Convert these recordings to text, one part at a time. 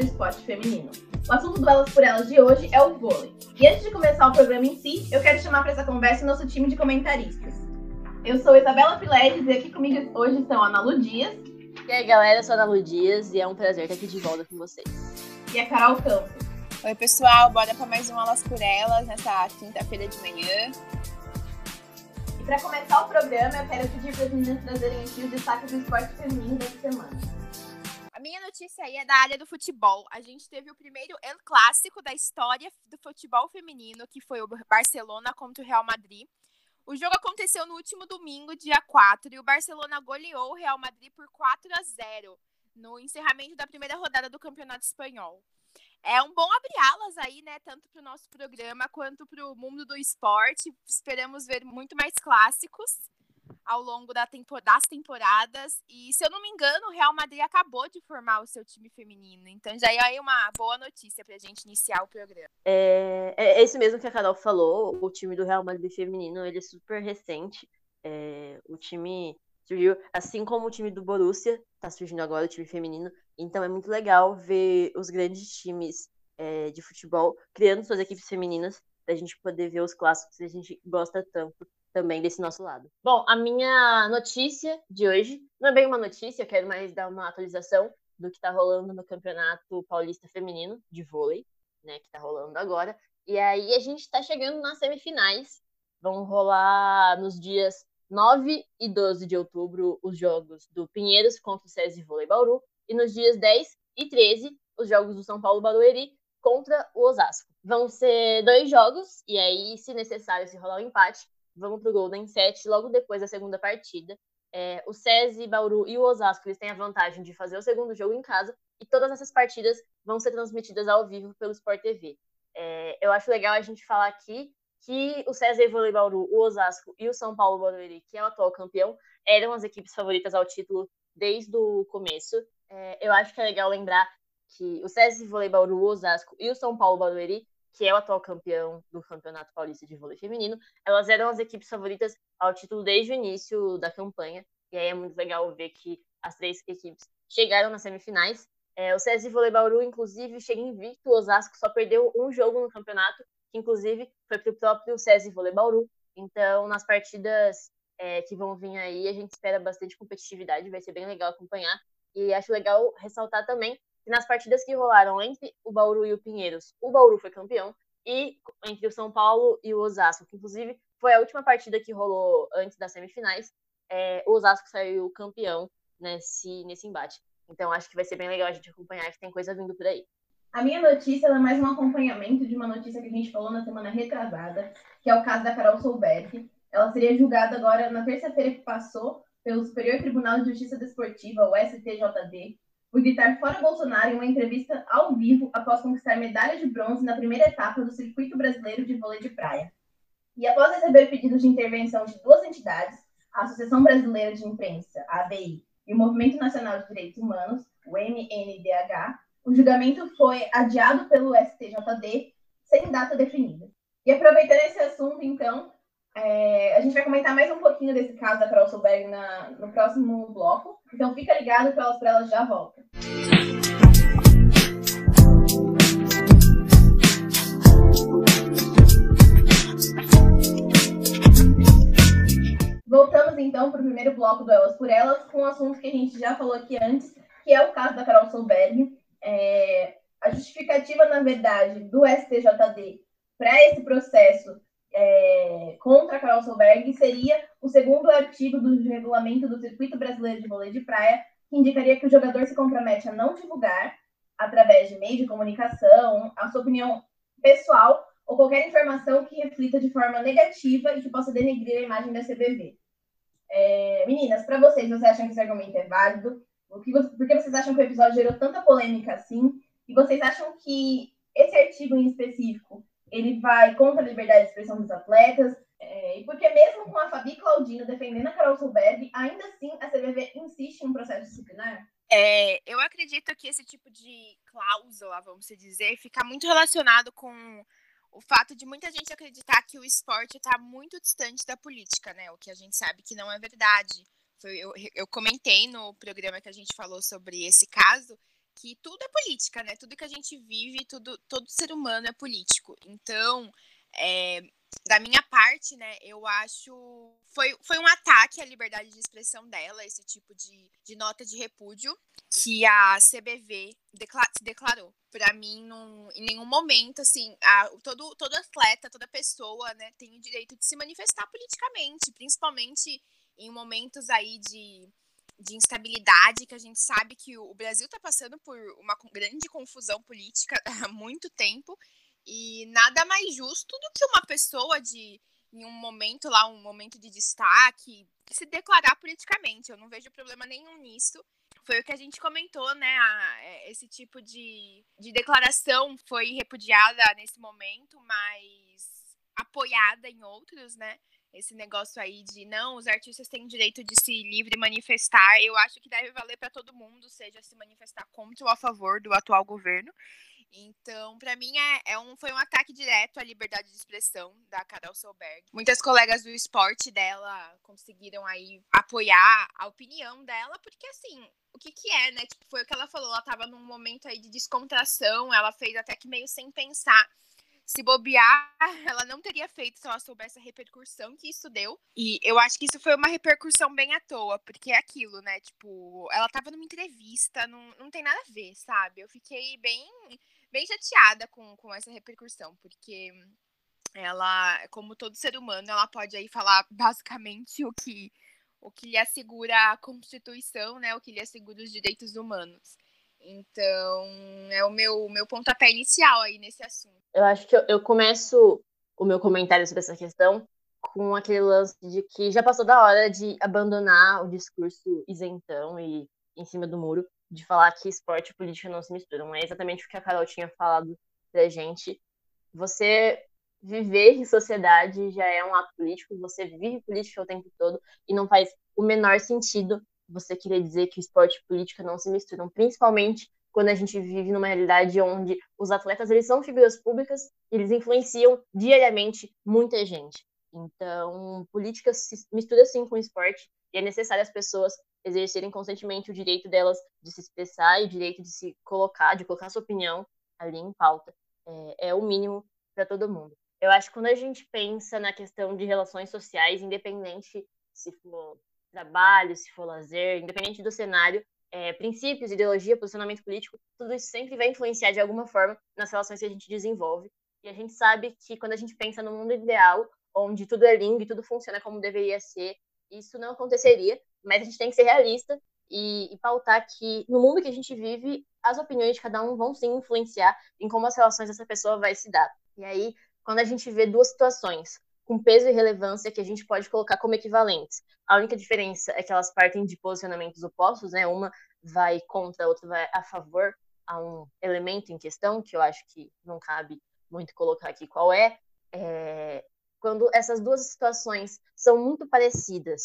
do esporte feminino. O assunto do Elas por Elas de hoje é o vôlei. E antes de começar o programa em si, eu quero chamar para essa conversa o nosso time de comentaristas. Eu sou Isabela Piledes e aqui comigo hoje estão a Ana Lu Dias. E aí, galera, eu sou a Ana Lu Dias e é um prazer estar aqui de volta com vocês. E a Carol Campos. Oi, pessoal, bora para mais um Elas por Elas nessa quinta-feira de manhã. E para começar o programa, eu quero pedir para as meninas trazerem aqui os destaques do esporte feminino dessa semana. Minha notícia aí é da área do futebol. A gente teve o primeiro El Clássico da história do futebol feminino, que foi o Barcelona contra o Real Madrid. O jogo aconteceu no último domingo, dia 4, e o Barcelona goleou o Real Madrid por 4 a 0 no encerramento da primeira rodada do Campeonato Espanhol. É um bom abrir alas aí, né? Tanto para o nosso programa quanto para o mundo do esporte. Esperamos ver muito mais clássicos ao longo da das temporadas. E, se eu não me engano, o Real Madrid acabou de formar o seu time feminino. Então já é aí uma boa notícia para a gente iniciar o programa. É, é esse mesmo que a Carol falou, o time do Real Madrid feminino, ele é super recente. É, o time surgiu, assim como o time do Borussia, está surgindo agora o time feminino. Então é muito legal ver os grandes times é, de futebol criando suas equipes femininas, para a gente poder ver os clássicos que a gente gosta tanto também desse nosso lado. Bom, a minha notícia de hoje não é bem uma notícia, eu quero mais dar uma atualização do que está rolando no Campeonato Paulista Feminino de vôlei, né, que está rolando agora. E aí a gente está chegando nas semifinais. Vão rolar nos dias 9 e 12 de outubro os jogos do Pinheiros contra o SESI Vôlei Bauru e nos dias 10 e 13 os jogos do São Paulo Barueri contra o Osasco. Vão ser dois jogos e aí, se necessário, se rolar um empate, vamos para o Golden 7 logo depois da segunda partida. É, o SESI, Bauru e o Osasco eles têm a vantagem de fazer o segundo jogo em casa e todas essas partidas vão ser transmitidas ao vivo pelo Sport TV. É, eu acho legal a gente falar aqui que o SESI Vôlei Bauru, o Osasco e o São Paulo Barueri, que é o atual campeão, eram as equipes favoritas ao título desde o começo. É, eu acho que é legal lembrar que o SESI Vôlei Bauru, o Osasco e o São Paulo Barueri que é o atual campeão do Campeonato Paulista de Vôlei Feminino, elas eram as equipes favoritas ao título desde o início da campanha. E aí é muito legal ver que as três equipes chegaram nas semifinais. É, o SESI Vôlei Bauru, inclusive, chega invicto. O Osasco só perdeu um jogo no campeonato, que inclusive foi para o próprio SESI Vôlei Bauru. Então, nas partidas é, que vão vir aí, a gente espera bastante competitividade, vai ser bem legal acompanhar. E acho legal ressaltar também nas partidas que rolaram entre o Bauru e o Pinheiros, o Bauru foi campeão, e entre o São Paulo e o Osasco, que inclusive foi a última partida que rolou antes das semifinais, é, o Osasco saiu campeão nesse, nesse embate. Então acho que vai ser bem legal a gente acompanhar que tem coisa vindo por aí. A minha notícia é mais um acompanhamento de uma notícia que a gente falou na semana retrasada, que é o caso da Carol Solberg. Ela seria julgada agora na terça-feira que passou pelo Superior Tribunal de Justiça Desportiva, o STJD, por gritar fora Bolsonaro em uma entrevista ao vivo após conquistar medalha de bronze na primeira etapa do Circuito Brasileiro de Vôlei de Praia. E após receber pedidos de intervenção de duas entidades, a Associação Brasileira de Imprensa, a ABI, e o Movimento Nacional de Direitos Humanos, o MNDH, o julgamento foi adiado pelo STJD sem data definida. E aproveitando esse assunto, então, é, a gente vai comentar mais um pouquinho desse caso da Carol Solberg na, no próximo bloco. Então fica ligado que elas para elas já voltam. Voltamos então para o primeiro bloco do Elas por Elas, com um assunto que a gente já falou aqui antes, que é o caso da Carol Solberg. É, a justificativa, na verdade, do STJD para esse processo é, contra a Carol Solberg seria o segundo artigo do regulamento do Circuito Brasileiro de Vôlei de Praia, que indicaria que o jogador se compromete a não divulgar, através de meio de comunicação, a sua opinião pessoal ou qualquer informação que reflita de forma negativa e que possa denegrir a imagem da CBV. É, meninas, para vocês, vocês acham que esse argumento é válido? O que, por que vocês acham que o episódio gerou tanta polêmica assim? E vocês acham que esse artigo em específico ele vai contra a liberdade de expressão dos atletas, é, porque mesmo com a Fabi Claudino defendendo a Carol Solberg, ainda assim a CBV insiste em um processo disciplinar? É, eu acredito que esse tipo de cláusula, vamos dizer, fica muito relacionado com o fato de muita gente acreditar que o esporte está muito distante da política, né? O que a gente sabe que não é verdade. Eu, eu comentei no programa que a gente falou sobre esse caso que tudo é política, né? Tudo que a gente vive, tudo, todo ser humano é político. Então, é, da minha parte, né, eu acho. Foi, foi um ataque à liberdade de expressão dela, esse tipo de, de nota de repúdio que a CBV decla se declarou. Para mim, num, em nenhum momento, assim, a, todo, todo atleta, toda pessoa, né, tem o direito de se manifestar politicamente, principalmente em momentos aí de, de instabilidade, que a gente sabe que o Brasil está passando por uma grande confusão política há muito tempo. E nada mais justo do que uma pessoa de, em um momento lá, um momento de destaque, se declarar politicamente. Eu não vejo problema nenhum nisso. Foi o que a gente comentou, né? A, é, esse tipo de, de declaração foi repudiada nesse momento, mas apoiada em outros, né? Esse negócio aí de não, os artistas têm direito de se livre manifestar. Eu acho que deve valer para todo mundo, seja se manifestar contra ou a favor do atual governo. Então, para mim, é, é, um, foi um ataque direto à liberdade de expressão da Carol Solberg. Muitas colegas do esporte dela conseguiram aí apoiar a opinião dela, porque assim, o que que é, né? Tipo, foi o que ela falou, ela tava num momento aí de descontração, ela fez até que meio sem pensar. Se bobear, ela não teria feito se ela soubesse a repercussão que isso deu. E eu acho que isso foi uma repercussão bem à toa, porque é aquilo, né? Tipo, ela tava numa entrevista, não, não tem nada a ver, sabe? Eu fiquei bem bem chateada com, com essa repercussão, porque ela, como todo ser humano, ela pode aí falar basicamente o que o que lhe assegura a Constituição, né, o que lhe assegura os direitos humanos. Então, é o meu, meu pontapé inicial aí nesse assunto. Eu acho que eu, eu começo o meu comentário sobre essa questão com aquele lance de que já passou da hora de abandonar o discurso isentão e em cima do muro de falar que esporte e política não se misturam. É exatamente o que a Carol tinha falado pra gente. Você viver em sociedade já é um ato político, você vive política o tempo todo e não faz o menor sentido você querer dizer que esporte e política não se misturam, principalmente quando a gente vive numa realidade onde os atletas eles são figuras públicas, eles influenciam diariamente muita gente. Então, política se mistura sim com esporte e é necessário as pessoas exercerem constantemente o direito delas de se expressar e o direito de se colocar, de colocar sua opinião ali em pauta. É, é o mínimo para todo mundo. Eu acho que quando a gente pensa na questão de relações sociais, independente se for trabalho, se for lazer, independente do cenário, é, princípios, ideologia, posicionamento político, tudo isso sempre vai influenciar de alguma forma nas relações que a gente desenvolve. E a gente sabe que quando a gente pensa no mundo ideal, onde tudo é lindo e tudo funciona como deveria ser, isso não aconteceria, mas a gente tem que ser realista e, e, pautar que no mundo que a gente vive, as opiniões de cada um vão sim influenciar em como as relações dessa pessoa vai se dar. E aí, quando a gente vê duas situações com peso e relevância que a gente pode colocar como equivalentes, a única diferença é que elas partem de posicionamentos opostos, né? Uma vai contra, a outra vai a favor a um elemento em questão, que eu acho que não cabe muito colocar aqui qual é, é quando essas duas situações são muito parecidas,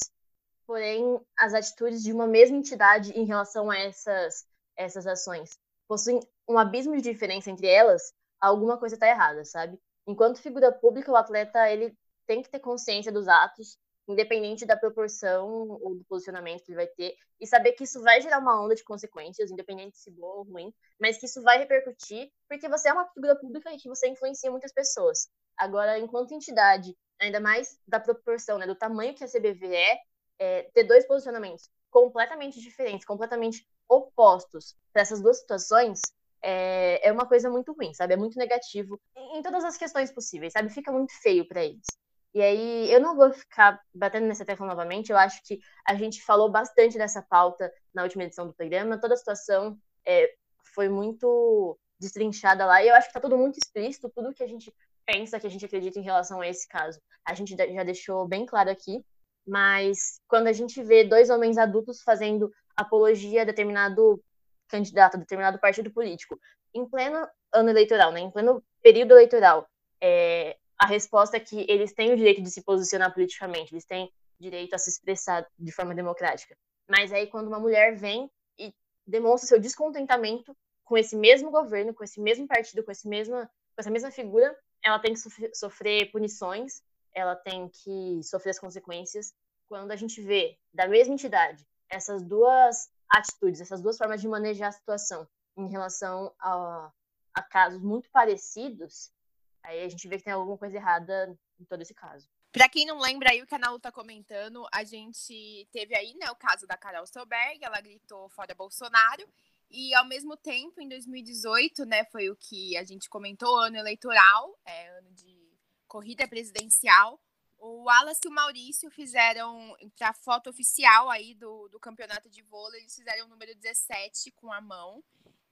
porém as atitudes de uma mesma entidade em relação a essas, essas ações possuem um abismo de diferença entre elas, alguma coisa está errada, sabe? Enquanto figura pública, o atleta ele tem que ter consciência dos atos, independente da proporção ou do posicionamento que ele vai ter, e saber que isso vai gerar uma onda de consequências, independente se boa ou ruim, mas que isso vai repercutir, porque você é uma figura pública e que você influencia muitas pessoas. Agora, enquanto entidade, ainda mais da proporção, né, do tamanho que a CBV é, é ter dois posicionamentos completamente diferentes, completamente opostos para essas duas situações, é, é uma coisa muito ruim, sabe? É muito negativo em, em todas as questões possíveis, sabe? Fica muito feio para eles. E aí, eu não vou ficar batendo nessa tecla novamente, eu acho que a gente falou bastante dessa pauta na última edição do programa, toda a situação é, foi muito destrinchada lá, e eu acho que tá tudo muito explícito, tudo que a gente pensa, que a gente acredita em relação a esse caso. A gente já deixou bem claro aqui, mas quando a gente vê dois homens adultos fazendo apologia a determinado candidato, a determinado partido político, em pleno ano eleitoral, né, em pleno período eleitoral, é, a resposta é que eles têm o direito de se posicionar politicamente, eles têm direito a se expressar de forma democrática. Mas aí quando uma mulher vem e demonstra seu descontentamento com esse mesmo governo, com esse mesmo partido, com, esse mesma, com essa mesma figura, ela tem que sofrer punições, ela tem que sofrer as consequências. Quando a gente vê da mesma entidade essas duas atitudes, essas duas formas de manejar a situação, em relação a, a casos muito parecidos, aí a gente vê que tem alguma coisa errada em todo esse caso. Para quem não lembra aí o que a Nalu tá comentando, a gente teve aí, né, o caso da Carol Solberg, ela gritou fora Bolsonaro, e ao mesmo tempo, em 2018, né, foi o que a gente comentou, ano eleitoral, é, ano de corrida presidencial, o Wallace e o Maurício fizeram, para a foto oficial aí do, do campeonato de vôlei, eles fizeram o número 17 com a mão,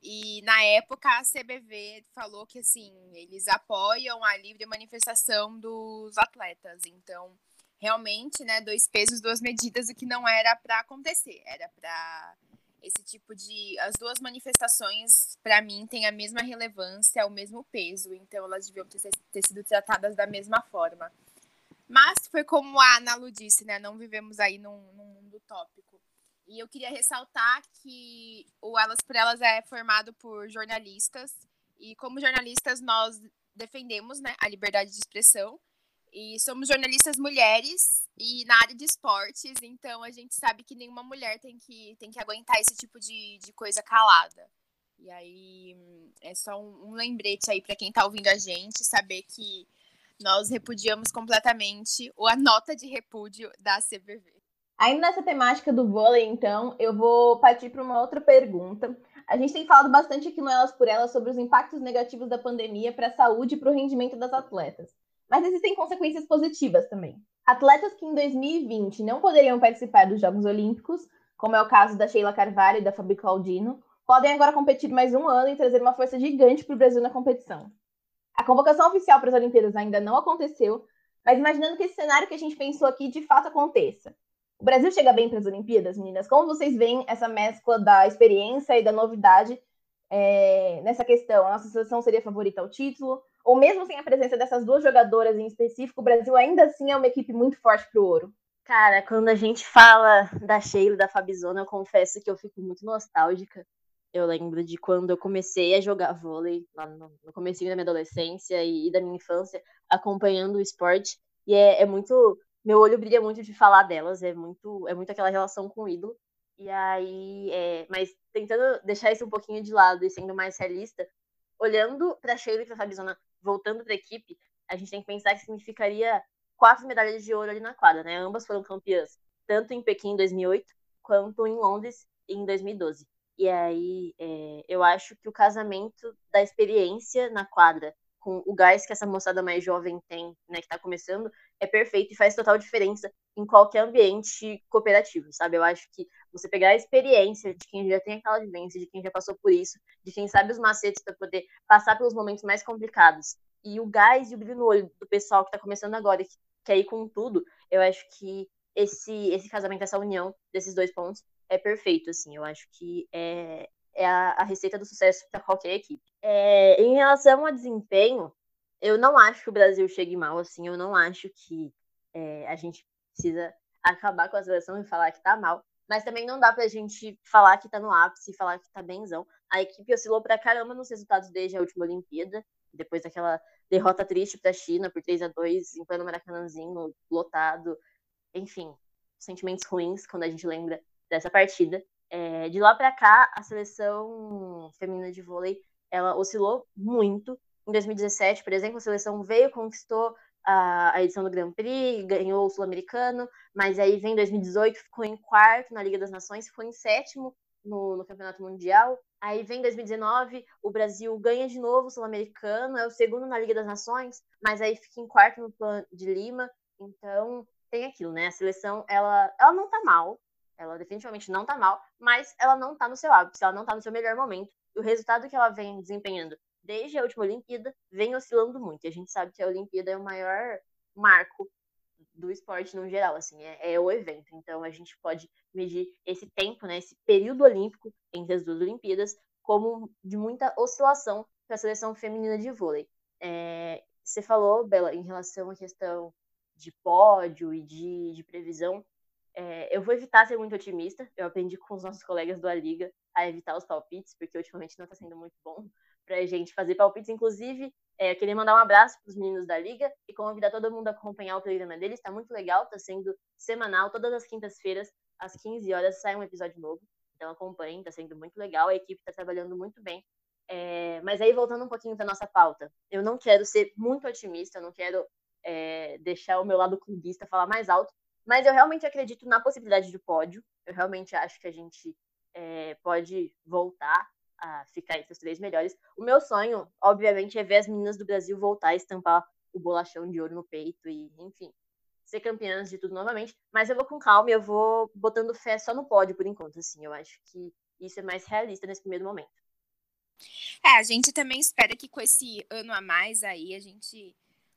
e na época a CBV falou que assim, eles apoiam a livre manifestação dos atletas. Então, realmente, né, dois pesos, duas medidas, o que não era para acontecer, era para esse tipo de as duas manifestações para mim têm a mesma relevância, o mesmo peso, então elas deviam ter, ter sido tratadas da mesma forma. Mas foi como a Ana Lu disse, né? Não vivemos aí num, num mundo utópico. E eu queria ressaltar que o Elas por Elas é formado por jornalistas. E como jornalistas, nós defendemos né, a liberdade de expressão. E somos jornalistas mulheres e na área de esportes, então a gente sabe que nenhuma mulher tem que, tem que aguentar esse tipo de, de coisa calada. E aí é só um, um lembrete aí para quem está ouvindo a gente, saber que nós repudiamos completamente a nota de repúdio da CBV. Ainda nessa temática do vôlei, então, eu vou partir para uma outra pergunta. A gente tem falado bastante aqui no Elas por Elas sobre os impactos negativos da pandemia para a saúde e para o rendimento das atletas. Mas existem consequências positivas também. Atletas que em 2020 não poderiam participar dos Jogos Olímpicos, como é o caso da Sheila Carvalho e da Fabi Claudino, podem agora competir mais um ano e trazer uma força gigante para o Brasil na competição. A convocação oficial para as Olimpíadas ainda não aconteceu, mas imaginando que esse cenário que a gente pensou aqui de fato aconteça. O Brasil chega bem para as Olimpíadas, meninas? Como vocês veem essa mescla da experiência e da novidade é, nessa questão? A nossa seleção seria favorita ao título? Ou mesmo sem a presença dessas duas jogadoras em específico, o Brasil ainda assim é uma equipe muito forte para o ouro? Cara, quando a gente fala da Sheila da Fabizona, eu confesso que eu fico muito nostálgica. Eu lembro de quando eu comecei a jogar vôlei, lá no, no começo da minha adolescência e, e, da minha infância, acompanhando o esporte. E é, é muito meu olho brilha muito de falar delas, é muito, é muito aquela relação com o ídolo. E aí, é, mas tentando deixar isso um pouquinho de lado e sendo mais realista, olhando para Sheila e para Fabizona voltando para a equipe, a gente tem que pensar que significaria quatro medalhas de ouro ali na quadra, né? Ambas foram campeãs, tanto em Pequim em 2008 quanto em Londres em 2012. E aí, é, eu acho que o casamento da experiência na quadra com o gás que essa moçada mais jovem tem, né, que está começando, é perfeito e faz total diferença em qualquer ambiente cooperativo, sabe? Eu acho que você pegar a experiência de quem já tem aquela vivência, de quem já passou por isso, de quem sabe os macetes para poder passar pelos momentos mais complicados, e o gás e o brilho no olho do pessoal que está começando agora e que quer ir com tudo, eu acho que esse, esse casamento, essa união desses dois pontos é perfeito, assim. Eu acho que é, é a, a receita do sucesso para qualquer equipe. É, em relação ao desempenho, eu não acho que o Brasil chegue mal, assim, eu não acho que é, a gente precisa acabar com a seleção e falar que tá mal, mas também não dá pra gente falar que tá no ápice e falar que tá benzão. A equipe oscilou pra caramba nos resultados desde a última Olimpíada, depois daquela derrota triste pra China por 3 a 2 em pleno Maracanãzinho, lotado, enfim, sentimentos ruins quando a gente lembra dessa partida. É, de lá para cá, a seleção feminina de vôlei ela oscilou muito. Em 2017, por exemplo, a seleção veio, conquistou a, edição do Grand Prix, ganhou o Sul-Americano, mas aí vem 2018, ficou em quarto na Liga das Nações, ficou em sétimo no, no Campeonato Mundial. Aí vem 2019, o Brasil ganha de novo o Sul-Americano, é o segundo na Liga das Nações, mas aí fica em quarto no plano de Lima. Então, tem aquilo, né? A seleção, ela, ela não tá mal, ela definitivamente não tá mal, mas ela não tá no seu ápice, ela não tá no seu melhor momento. E o resultado que ela vem desempenhando desde a última Olimpíada vem oscilando muito. A gente sabe que a Olimpíada é o maior marco do esporte no geral, assim, é, é, o evento. Então a gente pode medir esse tempo, né, esse período olímpico entre as duas Olimpíadas como de muita oscilação para a seleção feminina de vôlei. É, você falou, Bela, em relação à questão de pódio e de, de previsão. É, eu vou evitar ser muito otimista. Eu aprendi com os nossos colegas do A Liga a evitar os palpites, porque ultimamente não está sendo muito bom para a gente fazer palpites. Inclusive, é, queria mandar um abraço para os meninos da Liga e convidar todo mundo a acompanhar o programa deles. Está muito legal, está sendo semanal, todas as quintas-feiras, às 15 horas, sai um episódio novo. Então acompanhem, está sendo muito legal, a equipe está trabalhando muito bem. É, mas aí voltando um pouquinho para nossa pauta, eu não quero ser muito otimista, eu não quero é, deixar o meu lado clubista falar mais alto, mas eu realmente acredito na possibilidade de pódio. Eu realmente acho que a gente é, pode voltar a ficar entre os três melhores. O meu sonho, obviamente, é ver as meninas do Brasil voltar a estampar o bolachão de ouro no peito e, enfim, ser campeãs de tudo novamente. Mas eu vou com calma e eu vou botando fé só no pódio por enquanto, assim. Eu acho que isso é mais realista nesse primeiro momento. É, a gente também espera que com esse ano a mais aí a gente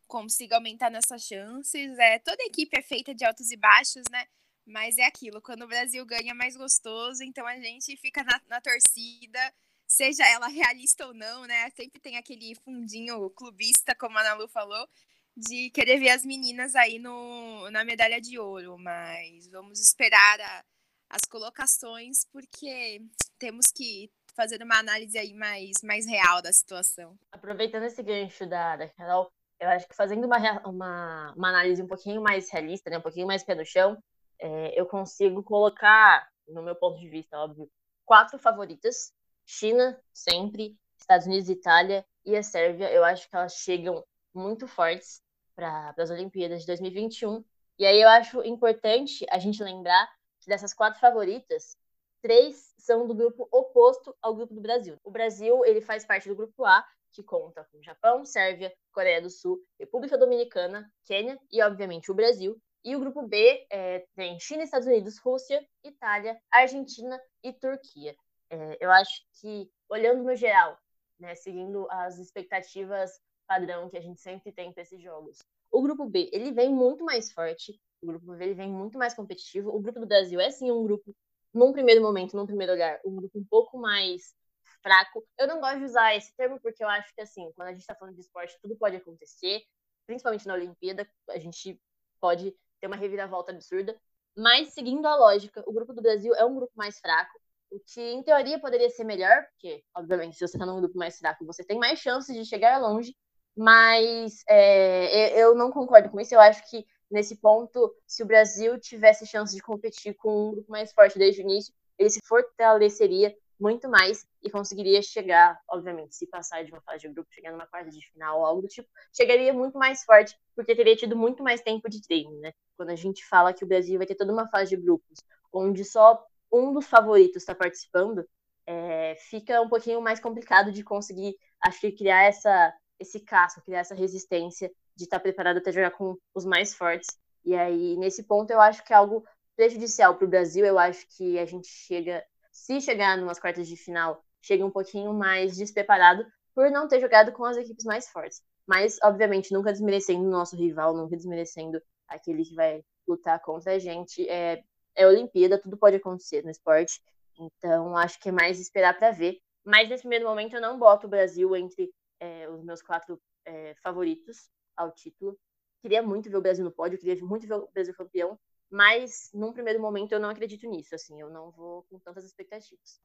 consiga aumentar nossas chances. É, toda equipe é feita de altos e baixos, né? Mas é aquilo, quando o Brasil ganha é mais gostoso, então a gente fica na, na torcida, seja ela realista ou não, né? Sempre tem aquele fundinho clubista, como a Ana Lu falou, de querer ver as meninas aí no, na medalha de ouro, mas vamos esperar a, as colocações, porque temos que fazer uma análise aí mais, mais real da situação. Aproveitando esse gancho da, Carol, eu acho que fazendo uma, uma, uma análise um pouquinho mais realista, né, um pouquinho mais pé no chão, é, eu consigo colocar, no meu ponto de vista, óbvio, quatro favoritas. China, sempre, Estados Unidos, Itália e a Sérvia. Eu acho que elas chegam muito fortes para as Olimpíadas de 2021. E aí eu acho importante a gente lembrar que dessas quatro favoritas, três são do grupo oposto ao grupo do Brasil. O Brasil, ele faz parte do grupo A, que conta com Japão, Sérvia, Coreia do Sul, República Dominicana, Quênia e, obviamente, o Brasil. E o grupo B é, tem China, Estados Unidos, Rússia, Itália, Argentina e Turquia. É, eu acho que, olhando no geral, né, seguindo as expectativas padrão que a gente sempre tem para esses jogos, o grupo B ele vem muito mais forte, o grupo B ele vem muito mais competitivo. O grupo do Brasil é sim um grupo, num primeiro momento, num primeiro olhar, um grupo um pouco mais fraco. Eu não gosto de usar esse termo porque eu acho que, assim, quando a gente está falando de esporte, tudo pode acontecer, principalmente na Olimpíada, a gente pode ter uma reviravolta absurda. Mas, seguindo a lógica, o grupo do Brasil é um grupo mais fraco, o que, em teoria, poderia ser melhor, porque, obviamente, se você está num grupo mais fraco, você tem mais chances de chegar longe, mas é, eu não concordo com isso. Eu acho que, nesse ponto, se o Brasil tivesse chance de competir com um grupo mais forte desde o início, ele se fortaleceria muito mais e conseguiria chegar, obviamente, se passar de uma fase de grupo, chegar numa quarta de final ou algo do tipo, chegaria muito mais forte, porque teria tido muito mais tempo de treino, né? Quando a gente fala que o Brasil vai ter toda uma fase de grupos, onde só um dos favoritos está participando, é, fica um pouquinho mais complicado de conseguir, acho que, criar essa, esse casco, criar essa resistência de estar tá preparado até jogar com os mais fortes. E aí, nesse ponto, eu acho que é algo prejudicial para o Brasil. Eu acho que a gente chega se chegar numas quartas de final, chega um pouquinho mais despreparado por não ter jogado com as equipes mais fortes. Mas, obviamente, nunca desmerecendo o nosso rival, nunca desmerecendo aquele que vai lutar contra a gente. É, é Olimpíada, tudo pode acontecer no esporte. Então, acho que é mais esperar para ver. Mas, nesse primeiro momento, eu não boto o Brasil entre é, os meus quatro é, favoritos ao título. Queria muito ver o Brasil no pódio, queria muito ver o Brasil campeão, mas num primeiro momento eu não acredito nisso, assim, eu não vou com tantas expectativas.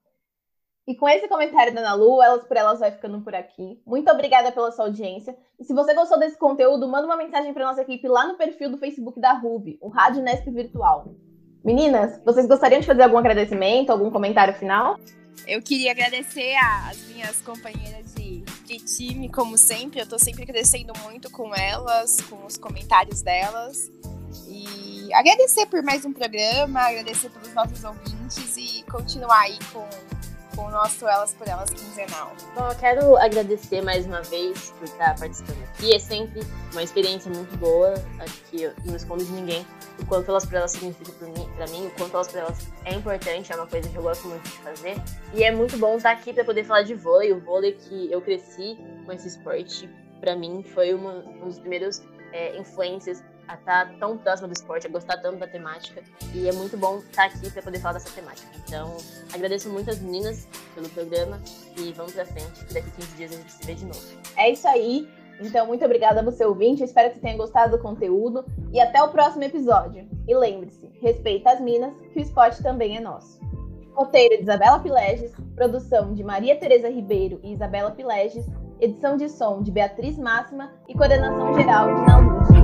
E com esse comentário da Ana Lu, Elas por Elas vai ficando por aqui. Muito obrigada pela sua audiência. E se você gostou desse conteúdo, manda uma mensagem para nossa equipe lá no perfil do Facebook da RUB, o Rádio Nesp Virtual. Meninas, vocês gostariam de fazer algum agradecimento, algum comentário final? Eu queria agradecer às minhas companheiras de, de time, como sempre. Eu estou sempre crescendo muito com elas, com os comentários delas. E agradecer por mais um programa, agradecer pelos nossos ouvintes e continuar aí com, com o nosso Elas por Elas quinzenal. Bom, eu quero agradecer mais uma vez por estar participando aqui. É sempre uma experiência muito boa. Acho que eu não escondo de ninguém o quanto Elas por Elas significa para mim, o quanto Elas por Elas é importante, é uma coisa que eu gosto muito de fazer. E é muito bom estar aqui para poder falar de vôlei. O vôlei que eu cresci com esse esporte, para mim, foi uma, um dos primeiros é, influências a estar tá tão próxima do esporte, a gostar tanto da temática. E é muito bom estar aqui para poder falar dessa temática. Então, agradeço muito as meninas pelo programa e vamos pra frente. Daqui 15 dias a gente se vê de novo. É isso aí. Então, muito obrigada a você ouvinte. Espero que tenha gostado do conteúdo. E até o próximo episódio. E lembre-se, respeita as minas, que o esporte também é nosso. Roteiro de Isabela Pileges, produção de Maria Tereza Ribeiro e Isabela Pileges, edição de som de Beatriz Máxima e coordenação geral de Nalu